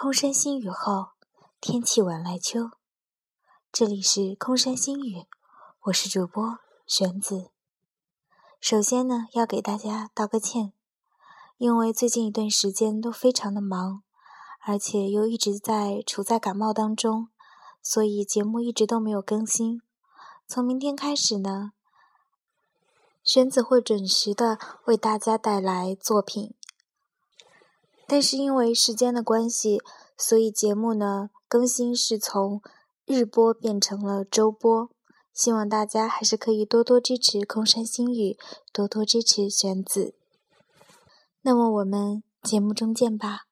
空山新雨后，天气晚来秋。这里是空山新雨，我是主播玄子。首先呢，要给大家道个歉，因为最近一段时间都非常的忙，而且又一直在处在感冒当中，所以节目一直都没有更新。从明天开始呢，玄子会准时的为大家带来作品。但是因为时间的关系，所以节目呢更新是从日播变成了周播。希望大家还是可以多多支持空山新语，多多支持玄子。那么我们节目中见吧。